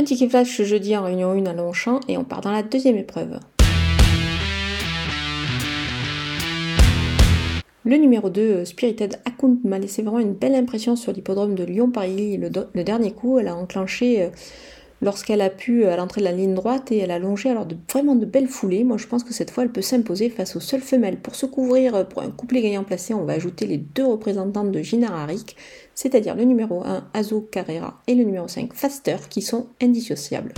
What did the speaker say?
Un ticket flash jeudi en réunion 1 à Longchamp et on part dans la deuxième épreuve. Le numéro 2, Spirited Account, m'a laissé vraiment une belle impression sur l'hippodrome de Lyon-Paris. Le, le, dernier coup, elle a enclenché euh, lorsqu'elle a pu à l'entrée de la ligne droite et elle a longé alors de, vraiment de belles foulées. Moi je pense que cette fois elle peut s'imposer face aux seules femelles. Pour se couvrir euh, pour un couplet gagnant placé, on va ajouter les deux représentantes de Gina Harik, c'est-à-dire le numéro 1 Azo Carrera et le numéro 5 Faster qui sont indissociables.